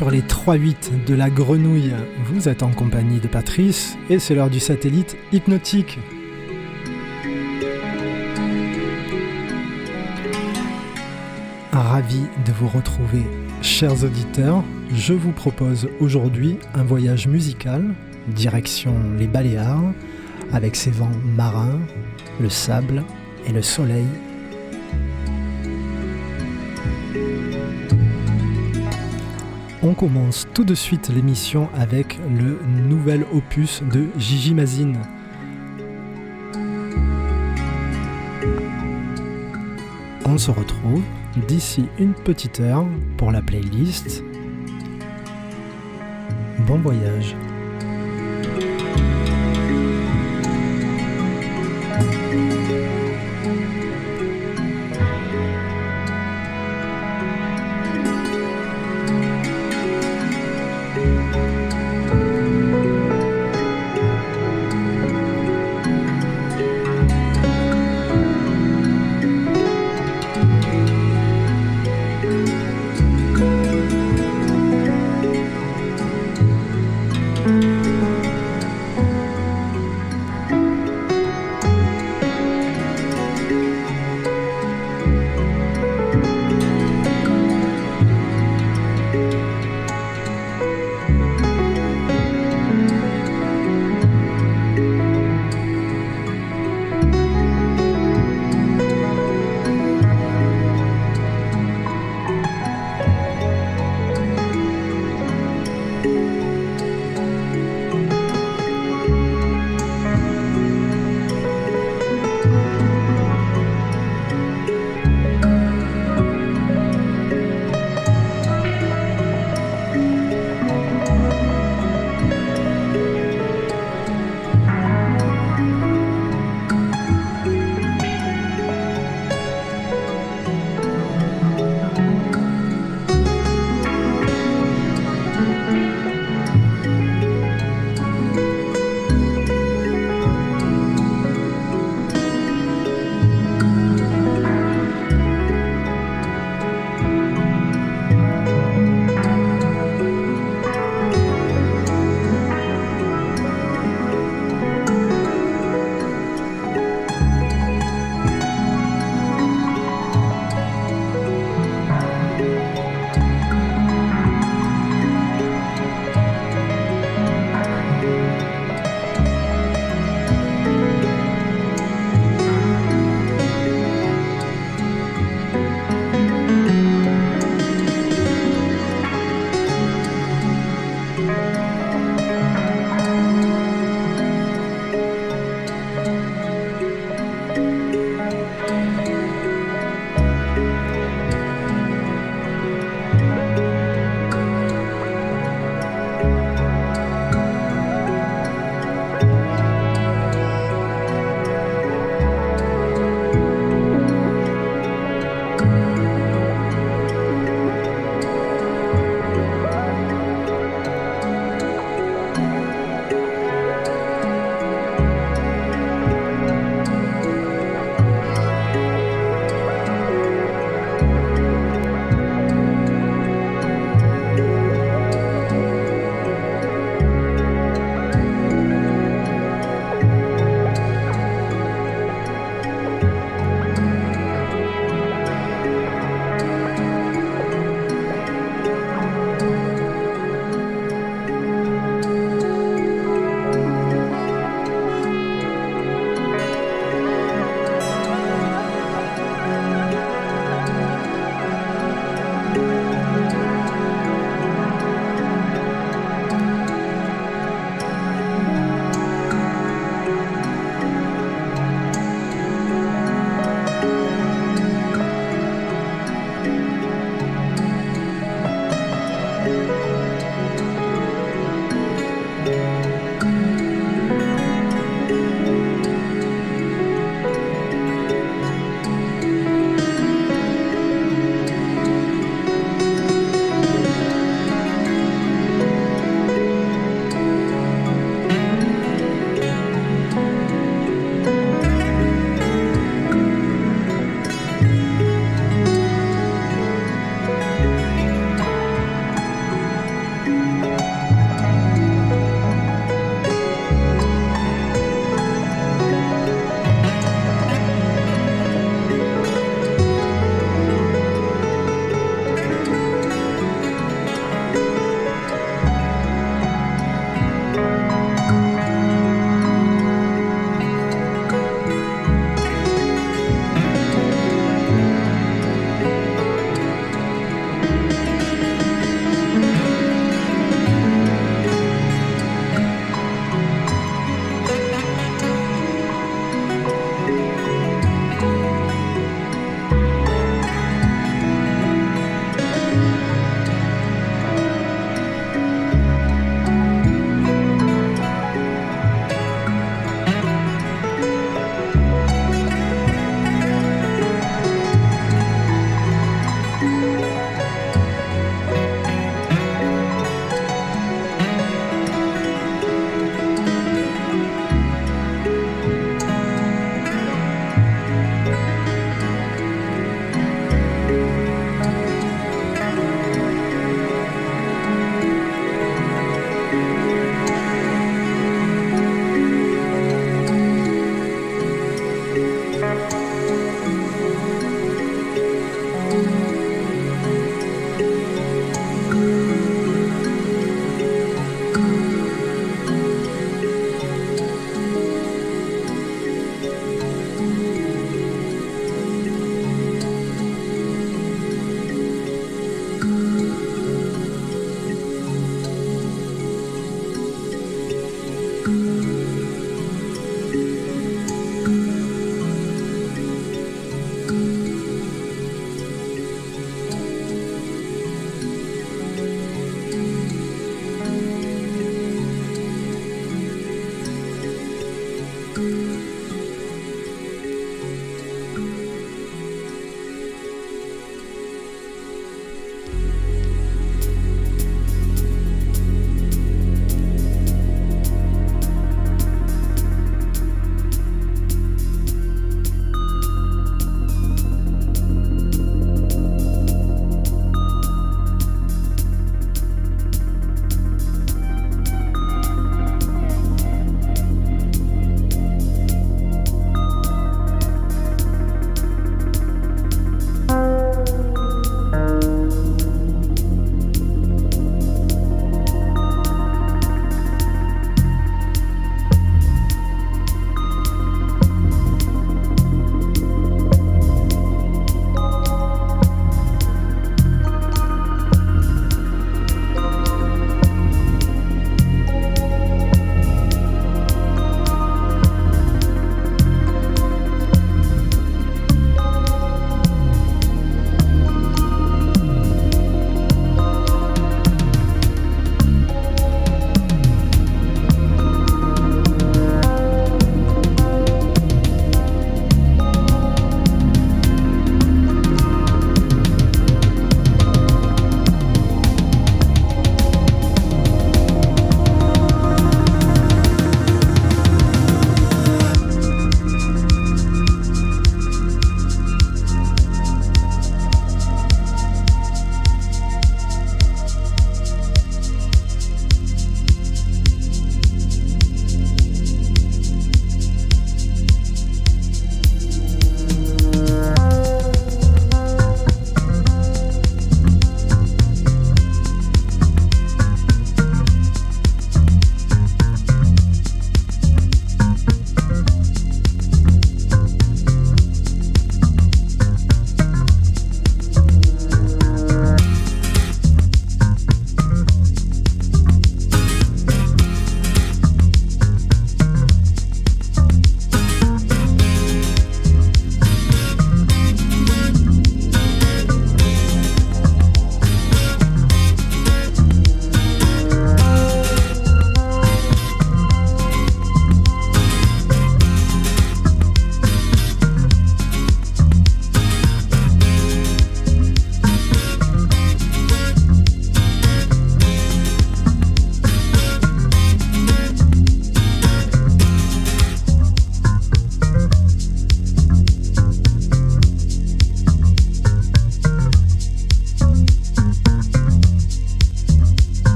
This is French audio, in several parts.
sur les 3-8 de la grenouille. Vous êtes en compagnie de Patrice et c'est l'heure du satellite hypnotique. Ravi de vous retrouver, chers auditeurs. Je vous propose aujourd'hui un voyage musical, direction les Baléares, avec ses vents marins, le sable et le soleil On commence tout de suite l'émission avec le nouvel opus de Gigi Mazine. On se retrouve d'ici une petite heure pour la playlist. Bon voyage.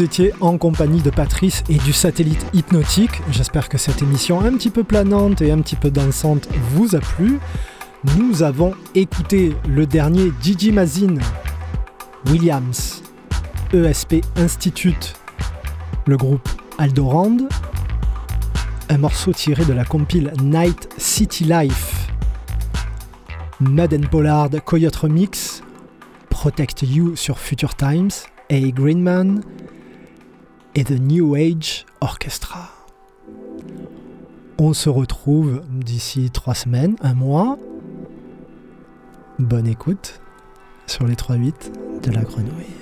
Étiez en compagnie de Patrice et du satellite hypnotique. J'espère que cette émission un petit peu planante et un petit peu dansante vous a plu. Nous avons écouté le dernier Gigi Mazin, Williams, ESP Institute, le groupe Aldorand, un morceau tiré de la compile Night City Life, and Pollard Coyote Remix, Protect You sur Future Times, A. Greenman et The New Age Orchestra. On se retrouve d'ici trois semaines, un mois. Bonne écoute sur les 3-8 de la grenouille.